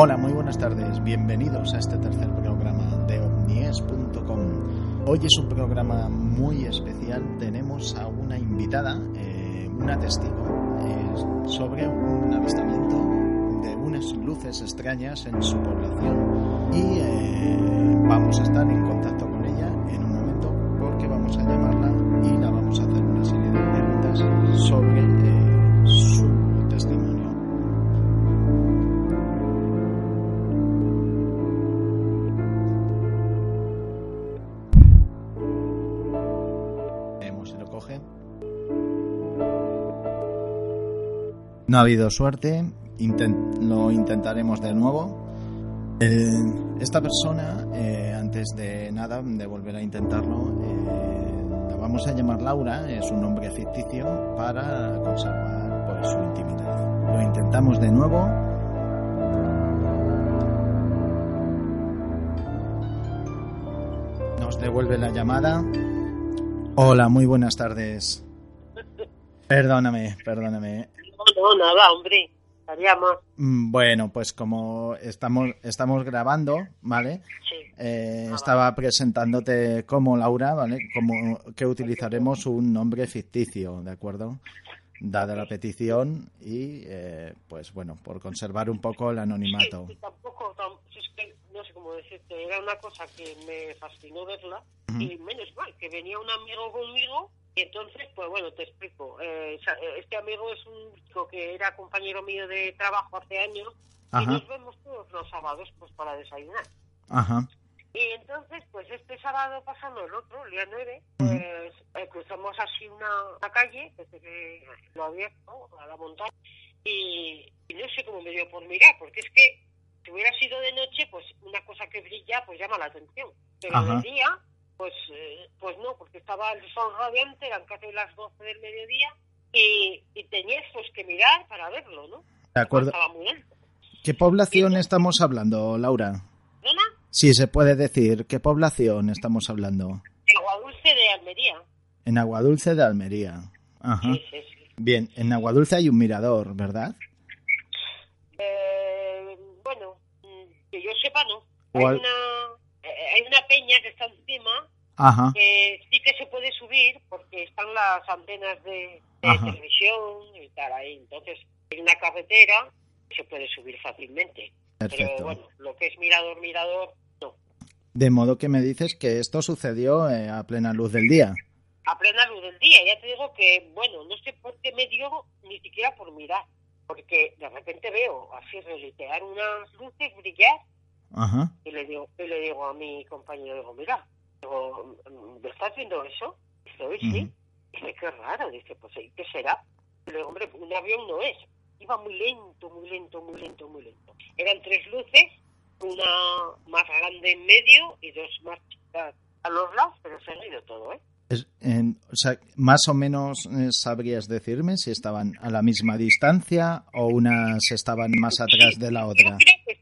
Hola, muy buenas tardes. Bienvenidos a este tercer programa de omnies.com. Hoy es un programa muy especial. Tenemos a una invitada, eh, una testigo, eh, sobre un avistamiento de unas luces extrañas en su población. Y eh, vamos a estar en contacto No ha habido suerte, lo intentaremos de nuevo. Eh, esta persona, eh, antes de nada, de volver a intentarlo, eh, la vamos a llamar Laura, es un nombre ficticio para conservar pues, su intimidad. Lo intentamos de nuevo. Nos devuelve la llamada. Hola, muy buenas tardes. Perdóname, perdóname. No, nada, hombre. Estaríamos. Mm, Bueno, pues como estamos, estamos grabando, ¿vale? Sí. Eh, estaba presentándote como Laura, ¿vale? Como que utilizaremos un nombre ficticio, ¿de acuerdo? Dada la petición y, eh, pues bueno, por conservar un poco el anonimato. Sí, tampoco, no sé cómo decirte, era una cosa que me fascinó verla y menos mal que venía un amigo conmigo y entonces, pues bueno, te explico. Eh, eh, este amigo es un chico que era compañero mío de trabajo hace años y nos vemos todos los sábados pues para desayunar. Ajá. Y entonces, pues este sábado pasando el otro, el día 9, Ujú. pues eh, cruzamos así una, una calle, desde que lo abierto, a la montaña, y, y no sé cómo me dio por mirar, porque es que si hubiera sido de noche, pues una cosa que brilla, pues llama la atención. Pero Ajá. de día, pues, eh, pues no, porque estaba el sol radiante, eran casi las 12 del mediodía, y, y tenías pues que mirar para verlo, ¿no? De acuerdo. Estaba muy alto. ¿Qué población estamos hablando, Laura? ¿Zona? Si se puede decir, ¿qué población estamos hablando? Agua Dulce de Almería. En Aguadulce de Almería. Ajá. Sí, sí, sí. Bien, en Aguadulce hay un mirador, ¿verdad? Eh, bueno, mm, que yo sepa, no. Hay una, hay una peña que está encima Ajá. que sí que se puede subir porque están las antenas de, televisión y tal ahí. Entonces, hay una carretera que se puede subir fácilmente. Pero Perfecto. bueno, lo que es mirador, mirador, no. De modo que me dices que esto sucedió eh, a plena luz del día. A plena luz del día. Ya te digo que, bueno, no sé por qué me dio ni siquiera por mirar. Porque de repente veo así relitear unas luces brillar Ajá. Y le digo, y le digo a mi compañero, digo, mira, digo, ¿me estás viendo eso? Dice, hoy sí. Ujú. Dice, qué raro. Dice, pues, ¿y qué será? Le digo, hombre, un avión no es. Iba muy lento, muy lento, muy lento, muy lento. Eran tres luces, una más grande en medio y dos más chicas a los lados, pero seguido todo, ¿eh? Es- en- o sea, más o menos eh, sabrías decirme si estaban a la misma distancia o unas estaban más atrás de la Yo otra. creo sí. Lo que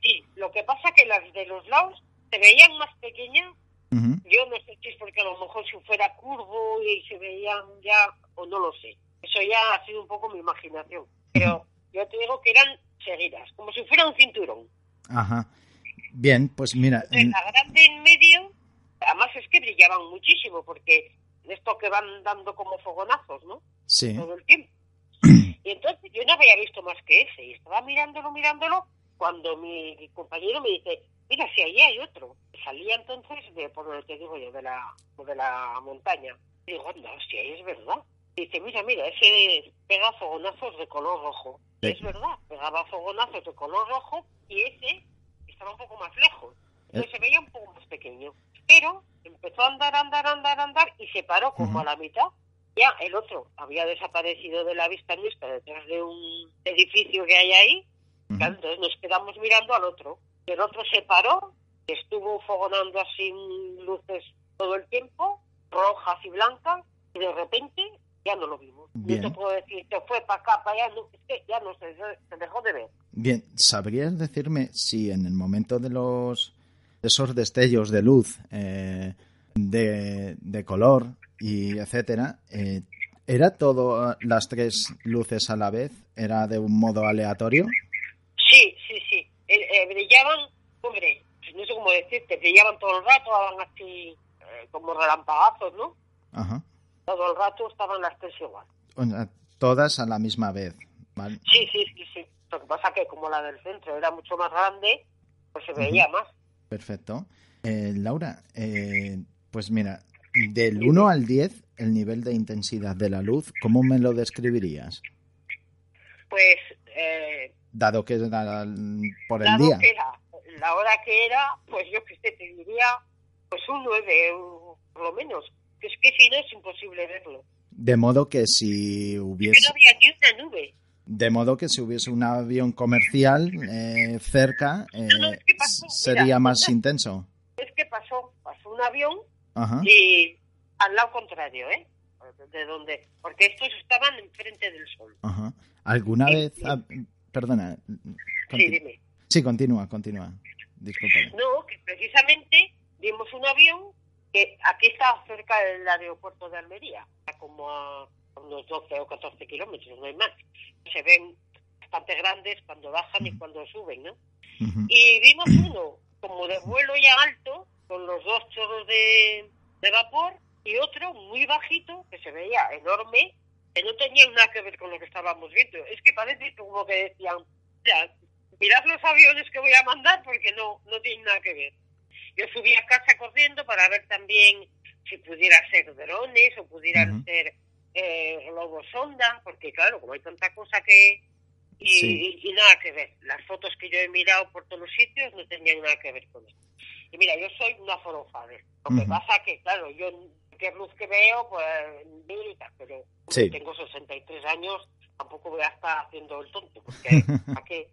pasa que las de los lados se veían más pequeñas Ujú. Yo no sé si es porque a lo mejor si fuera curvo y se veían ya, o no lo sé. Eso ya ha sido un poco mi imaginación. Pero yo te digo que eran seguidas, como si fuera un cinturón. Ajá. Bien, pues mira, Entonces, en- la grande en medio, además es que brillaban muchísimo, porque de esto que van dando como fogonazos, ¿no? sí. Todo el tiempo. Y entonces yo no había visto más que ese, y estaba mirándolo, mirándolo, cuando mi compañero me dice, mira, si allí hay otro. Salía entonces de, por lo que digo yo, de la, de la montaña. Y digo, anda, hostia, es verdad. Y dice, mira, mira, ese pega fogonazos de color rojo. Sí. es verdad, pegaba fogonazos de color rojo y ese estaba un poco más lejos. Entonces se veía un poco más pequeño. Pero empezó a andar, andar, andar, andar y se paró como a la mitad. Ya el otro había desaparecido de la vista nuestra detrás de un edificio que hay ahí Entonces nos quedamos mirando al otro. El otro se paró, estuvo fogonando así luces todo el tiempo, rojas y blancas, y de repente ya no lo vimos. Bien. No te puedo decir que fue para acá, para allá, no, es que ya no se, se dejó de ver. Bien, ¿sabrías decirme si en el momento de los esos destellos de luz, eh, de, de, color y etcétera, eh, ¿era todo las tres luces a la vez? ¿Era de un modo aleatorio? Sí, sí, sí. Eh, brillaban, hombre, no sé cómo decirte, brillaban todo el rato, daban así como relampagazos, ¿no? Ajá. Todo el rato estaban las tres igual. Todas a la misma vez, ¿vale? Sí, sí, sí, sí. Lo que pasa que como la del centro era mucho más grande, pues se veía más. Perfecto. Eh, Laura, eh, pues mira, del 1 al 10, el nivel de intensidad de la luz, ¿cómo me lo describirías? Pues... Eh, dado que era por el dado día. Que era, la hora que era, pues yo que sé, te diría, pues un 9, por lo menos. Es que si no es imposible verlo. De modo que si hubiese... Que no había ni una nube. De modo que si hubiese un avión comercial eh, cerca, eh, No, no, es que pasó, sería mira, más intenso. Es que pasó, pasó un avión Ajá. y al lado contrario, ¿eh? De donde, porque estos estaban enfrente del sol. Ajá. ¿Alguna Sí, vez... sí. Perdona. Sí, dime. Sí, continúa, continúa. No, que precisamente vimos un avión que aquí está cerca del aeropuerto de Almería, como a unos 12 o 14 kilómetros, no hay más. Se ven bastante grandes cuando bajan y cuando suben, ¿no? Y vimos uno como de vuelo ya alto, con los dos chorros de, de vapor, y otro muy bajito, que se veía enorme, que no tenía nada que ver con lo que estábamos viendo. Es que parece como que decían, "Ya, mirad los aviones que voy a mandar porque no, no tienen nada que ver. Yo subí a casa corriendo para ver también si pudiera ser drones o pudieran ser eh, globos sonda, porque claro, como hay tanta cosa que... Y, Sí. y- y nada que ver. Las fotos que yo he mirado por todos los sitios no tenían nada que ver con eso. Y mira, yo soy una forofade. Lo que pasa que, claro, yo qué luz que veo, pues tal, pero Sí. tengo 63 años, tampoco voy a estar haciendo el tonto, porque ¿a qué?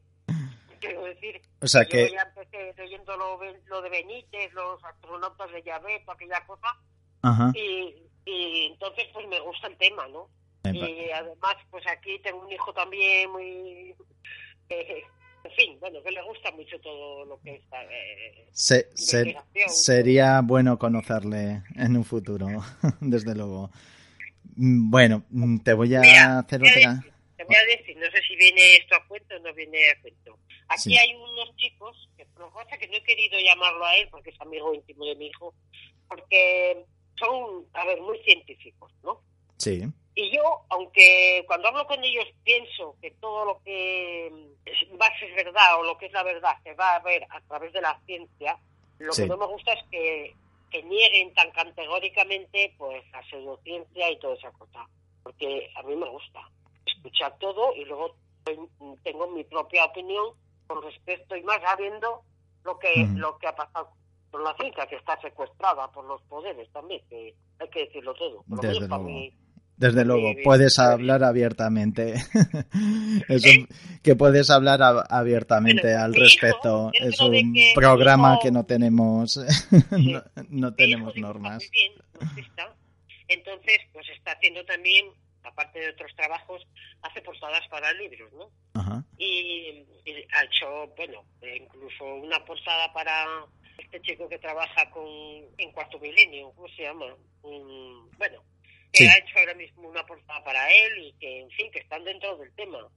Quiero decir, O sea yo que... ya empecé leyendo lo, lo de Benítez, los astronautas de Llavet, aquella cosa, Ajá. y, y entonces pues me gusta el tema, ¿no? Y además, pues aquí tengo un hijo también muy... eh, en fin, bueno, que le gusta mucho todo lo que eh, Se- investigación. sería bueno conocerle en un futuro, desde luego. Bueno, te voy a Mira, hacer te voy a otra. decir- Te voy a decir, no sé si viene esto a cuento o no viene a cuento. Aquí Sí. hay unos chicos, que es que no he querido llamarlo a él porque es amigo íntimo de mi hijo, porque son, a ver, muy científicos, ¿no? Sí, Y yo, aunque cuando hablo con ellos pienso que todo lo que es- verdad o lo que es la verdad se va a ver a través de la ciencia, lo Sí. que no me gusta es que, que nieguen tan categóricamente pues la pseudociencia y toda esa cosa. Porque a mí me gusta escuchar todo y luego tengo mi propia opinión con respecto y más sabiendo lo que, Ujú. lo que ha pasado con la ciencia, que está secuestrada por los poderes también, que hay que decirlo todo. Desde luego. mí. Desde luego, puedes hablar abiertamente. Eso, que puedes hablar abiertamente Bueno, al hijo, respecto. Es un que programa hijo- que no tenemos, no, no tenemos normas. Entonces, pues está haciendo también, aparte de otros trabajos, hace portadas para libros, ¿no? Ajá. Y, y ha hecho, bueno, eh, incluso una portada para este chico que trabaja con en Cuarto Milenio, ¿cómo se llama? Un- bueno, que Sí. ha hecho ahora mismo una portada para él y que, en fin, que están dentro del tema.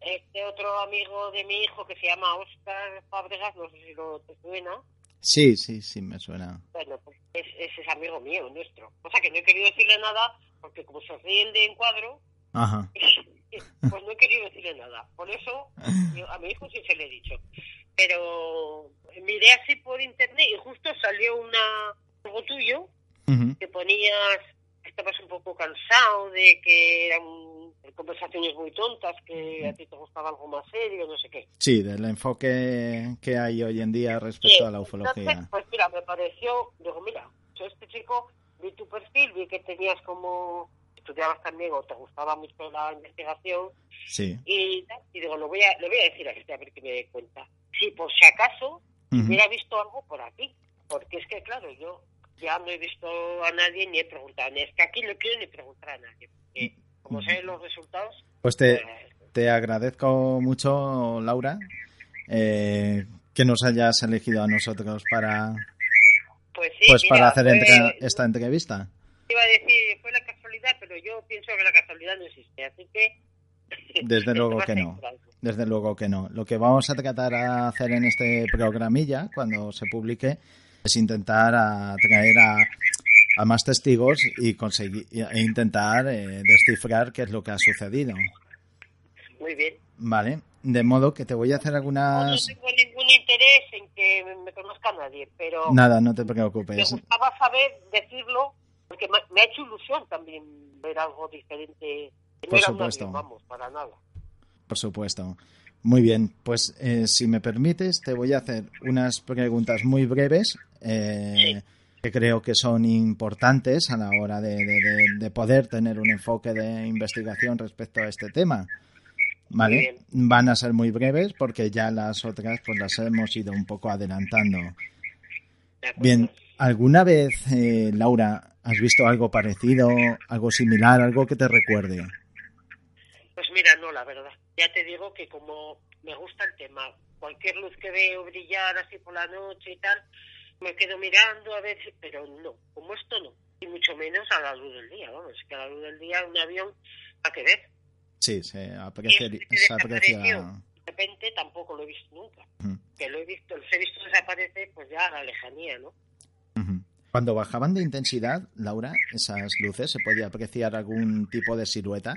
Este otro amigo de mi hijo que se llama Oscar Fábregas, no sé si lo te suena, Sí, sí, sí, me suena. bueno, pues es, ese es amigo mío, nuestro. O sea que no he querido decirle nada, porque como se ríen de encuadro, Ajá. pues no he querido decirle nada. Por eso yo a mi hijo sí se le he dicho. Pero miré así por internet y justo salió una algo tuyo que ponías estabas un poco cansado de que eran conversaciones muy tontas, que a ti te gustaba algo más serio, no sé qué. Sí, del enfoque que hay hoy en día respecto a la ufología. Entonces, pues mira, me pareció, digo, mira, yo este chico, vi tu perfil, vi que tenías como estudiabas también o te gustaba mucho la investigación. Sí. Y, y digo, lo voy, a, lo voy a decir a este a ver que me dé cuenta. Si por si acaso hubiera visto algo por aquí. Porque es que, claro, yo ya no he visto a nadie ni he preguntado. Ni es que aquí no quiero ni preguntar a nadie. Porque como sé los resultados. Pues te, pues te agradezco mucho, Laura, eh, que nos hayas elegido a nosotros para, pues, sí, pues mira, para hacer fue- entre- esta entrevista. Iba a decir, fue la casualidad, pero yo pienso que la casualidad no existe. Así que. Desde luego que no. Desde luego que no. Lo que vamos a tratar a hacer en este programilla, cuando se publique, es intentar atraer a, a más testigos y conseguir e intentar eh, descifrar qué es lo que ha sucedido. Muy bien. Vale. De modo que te voy a hacer No algunas. tengo ningún interés en que me- me conozca nadie, pero Nada, no te me preocupes. gustaba saber decirlo, porque me, me ha hecho ilusión también ver algo diferente. No Por supuesto. avión, vamos, para nada. Por supuesto. Muy bien, pues eh, si me permites, te voy a hacer unas preguntas muy breves eh, Sí. que creo que son importantes a la hora de, de- de- de poder tener un enfoque de investigación respecto a este tema. ¿Vale? Van a ser muy breves porque ya las otras pues las hemos ido un poco adelantando. Bien, ¿alguna vez, eh, Laura, has visto algo parecido, algo similar, algo que te recuerde? Pues mira, no, la verdad. Ya te digo que como me gusta el tema, cualquier luz que veo brillar así por la noche y tal, me quedo mirando a ver, si- pero no, como esto no. Y mucho menos a la luz del día, vamos, que a la luz del día un avión, ¿a qué ver? Sí, se aprecia, se. De repente tampoco lo he visto nunca. Que lo he visto, los he visto desaparecer, pues ya a la lejanía, ¿no? Cuando bajaban de intensidad, Laura, esas luces, ¿se podía apreciar algún tipo de silueta?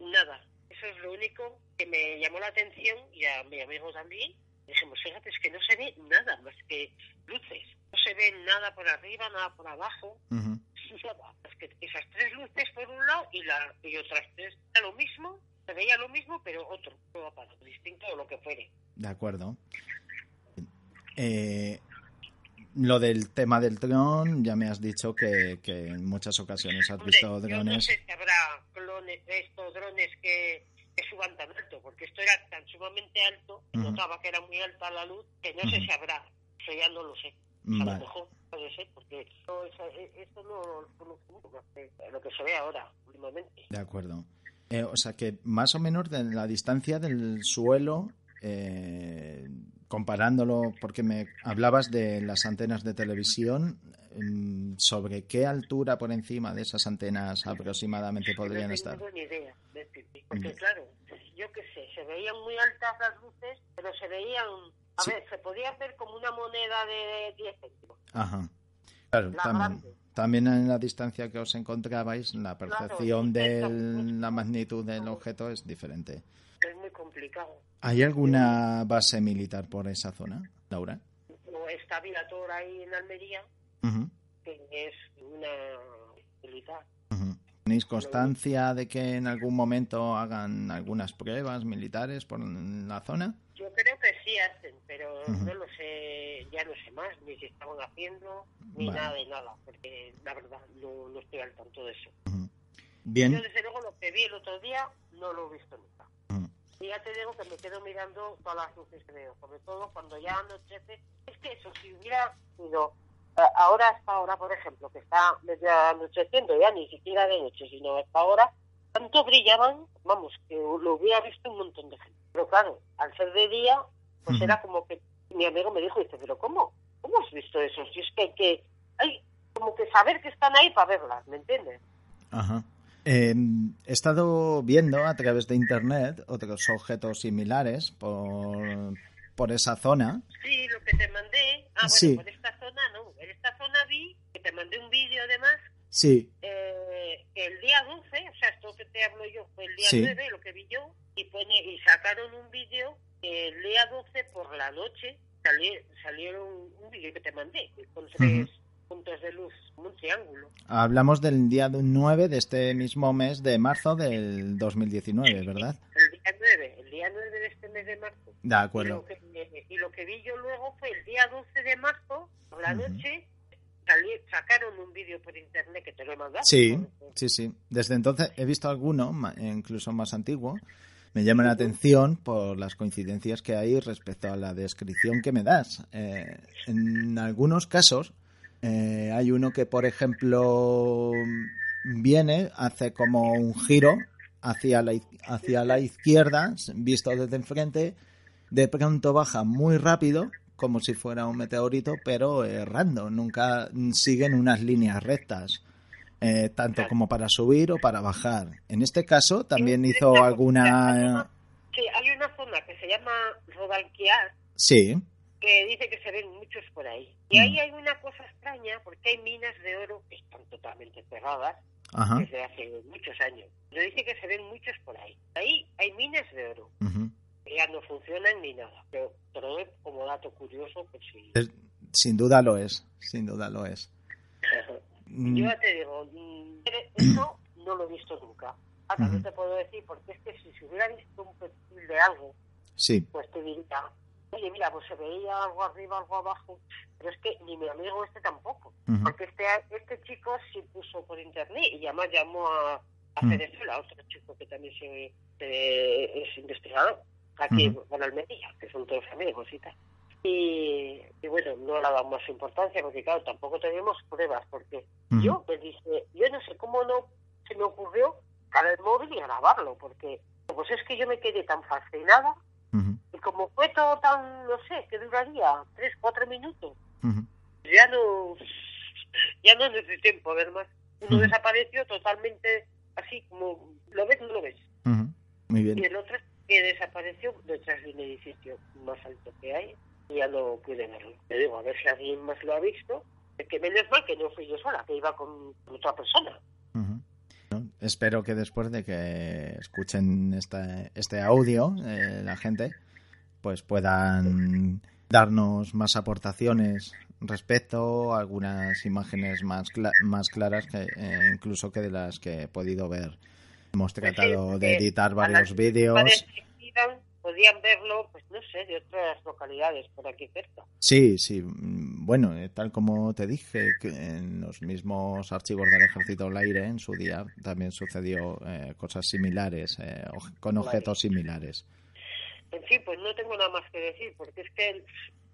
Nada. Eso es lo único que me llamó la atención y a mi amigo también. Dijimos, fíjate, es que no se ve nada más que luces. No se ve nada por arriba, nada por abajo. Nada. Es que esas tres luces por un lado y, la, y otras tres era lo mismo. Se veía lo mismo, pero otro, otro aparato distinto o lo que fuere. De acuerdo. Eh, lo del tema del dron, ya me has dicho que, que en muchas ocasiones has Hombre, visto yo no drones. sé si habrá clones estos drones que, que suban tan alto, porque esto era tan sumamente alto, que Ujú. notaba que era muy alta la luz, que no sé Ujú. si habrá. Eso ya no lo sé. A lo Vale, mejor puede ser, porque esto, eso- esto no lo conozco mucho, más que lo que se ve ahora, últimamente. de acuerdo. Eh, o sea que más o menos de la distancia del suelo, eh, comparándolo, porque me hablabas de las antenas de televisión, ¿sobre qué altura por encima de esas antenas aproximadamente podrían no estar? tengo ni idea porque Mm. claro, yo qué sé, se veían muy altas las luces, pero se veían, a Sí. ver, se podían ver como una moneda de 10 céntimos. Ajá. Claro, La también, grande. también en la distancia que os encontrabais, la percepción Claro, de la magnitud del objeto es diferente. Es muy complicado. ¿Hay alguna base militar por esa zona, Laura? O está Vilator ahí en Almería, Que es una militar. ujú. ¿Tenéis constancia de que en algún momento hagan algunas pruebas militares por la zona? Yo creo que sí hacen, pero no lo sé, ya no sé más, ni si estaban haciendo, ni Vale. nada de nada, porque la verdad no, no estoy al tanto de eso. Yo Bien, desde luego lo que vi el otro día no lo he visto nunca. Ujú. Y ya te digo que me quedo mirando todas las luces que veo, sobre todo cuando ya anochece. Es que eso, si hubiera sido ahora hasta ahora, por ejemplo, que está medio anocheciendo, ya ni siquiera de noche, sino hasta ahora, tanto brillaban, vamos, que lo hubiera visto un montón de gente. Pero claro, al ser de día, pues era como que mi amigo me dijo, dice, pero ¿cómo? ¿Cómo has visto eso? Si es que hay que, hay como que saber que están ahí para verlas, ¿me entiendes? Ajá. Eh, he estado viendo a través de internet otros objetos similares por, por esa zona. Sí, lo que te mandé. Ah, bueno, Sí. por esta zona no. En esta zona vi que te mandé un vídeo además Sí, eh, el día 12, o sea, esto que te hablo yo fue el día Sí. 9, lo que vi yo, y, pone, y sacaron un vídeo que el día 12 por la noche sali- salieron un vídeo que te mandé con tres puntos de luz, un triángulo. hablamos del día 9 de este mismo mes de marzo del 2019, ¿verdad? El día 9, el día 9 de este mes de marzo. De Y acuerdo. lo, que, y lo que vi yo luego fue el día 12 de marzo, por la Ujú. noche, sacaron un vídeo por internet que te lo he mandado. Sí, Sí, sí. Desde entonces he visto alguno, incluso más antiguo. Me llama la atención por las coincidencias que hay respecto a la descripción que me das. Eh, en algunos casos eh, hay uno que, por ejemplo, viene, hace como un giro hacia la, hacia la izquierda, visto desde enfrente, de pronto baja muy rápido, como si fuera un meteorito, pero errando, nunca siguen unas líneas rectas. Eh, tanto como para subir o para bajar. En este caso también hizo alguna... Sí, hay una zona que se llama Rodalquiar. Sí. Que dice que se ven muchos por ahí. Y ahí mm. hay una cosa extraña, porque hay minas de oro que están totalmente cerradas desde hace muchos años. Yo dice que se ven muchos por ahí. Ahí hay minas de oro. que ya no funcionan ni nada. Pero, pero como dato curioso, pues sí. Sin duda lo es, sin duda lo es. Yo ya te digo, mm, eso no lo he visto nunca. Ahora no te puedo decir, porque es que si se hubiera visto un perfil de algo, sí. pues te diría, oye, mira, pues se veía algo arriba, algo abajo, pero es que ni mi amigo este tampoco. Porque este este chico sí puso por internet y además llamó a, a mm. Venezuela, otro chico que también se, es investigador, aquí en Almería, que son todos amigos y tal. Y, bueno, no le más importancia porque, claro, tampoco tenemos pruebas. Porque yo me dije, yo no sé cómo no se me ocurrió cara el móvil y grabarlo, porque pues es que yo me quedé tan fascinada y como fue todo tan, no sé, que duraría tres, cuatro minutos, ya no ya no necesité tiempo ver más. Uno desapareció totalmente así como lo ves, no lo ves. Muy bien. Y el otro que desapareció detrás de un edificio más alto que hay ya no pude verlo. Le digo, a ver si alguien más lo ha visto. Que menos mal que no fui yo sola, que iba con otra persona. espero que después de que escuchen este, este audio, eh, la gente, pues puedan darnos más aportaciones respecto algunas imágenes más, más claras que eh, incluso que de las que he podido ver. Hemos tratado de editar varios vídeos podían verlo, pues no sé, de otras localidades por aquí cerca. Sí, sí. Bueno, eh, tal como te dije, que en los mismos archivos del Ejército del Aire en su día también sucedió eh, cosas similares, eh, con objetos similares. En fin, pues no tengo nada más que decir, porque es que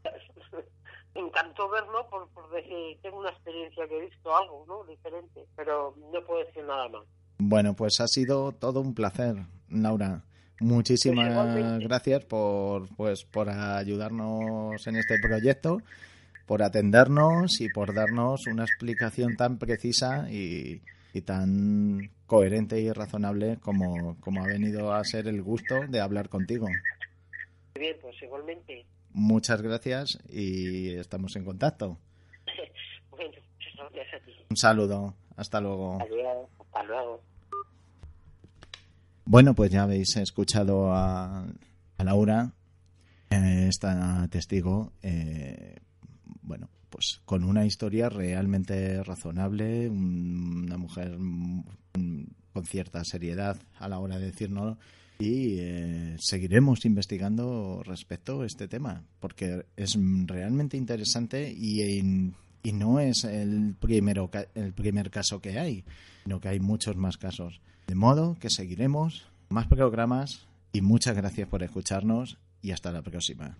me encantó verlo por, por decir, tengo una experiencia que he visto algo, ¿no? Diferente, pero no puedo decir nada más. Bueno, pues ha sido todo un placer, Laura. Muchísimas gracias por, pues, por ayudarnos en este proyecto, por atendernos y por darnos una explicación tan precisa y, tan coherente y razonable como, como ha venido a ser el gusto de hablar contigo. Bien, pues igualmente. Muchas gracias y estamos en contacto. bueno, gracias a ti. Un saludo. Hasta luego. Adiós. Hasta luego. Bueno, pues ya habéis escuchado a, Laura, eh, esta testigo, eh, bueno, pues con una historia realmente razonable, una mujer con cierta seriedad a la hora de decirnos y eh, seguiremos investigando respecto a este tema porque es realmente interesante y, y no es el primero el primer caso que hay, sino que hay muchos más casos. De modo que seguiremos más programas y muchas gracias por escucharnos y hasta la próxima.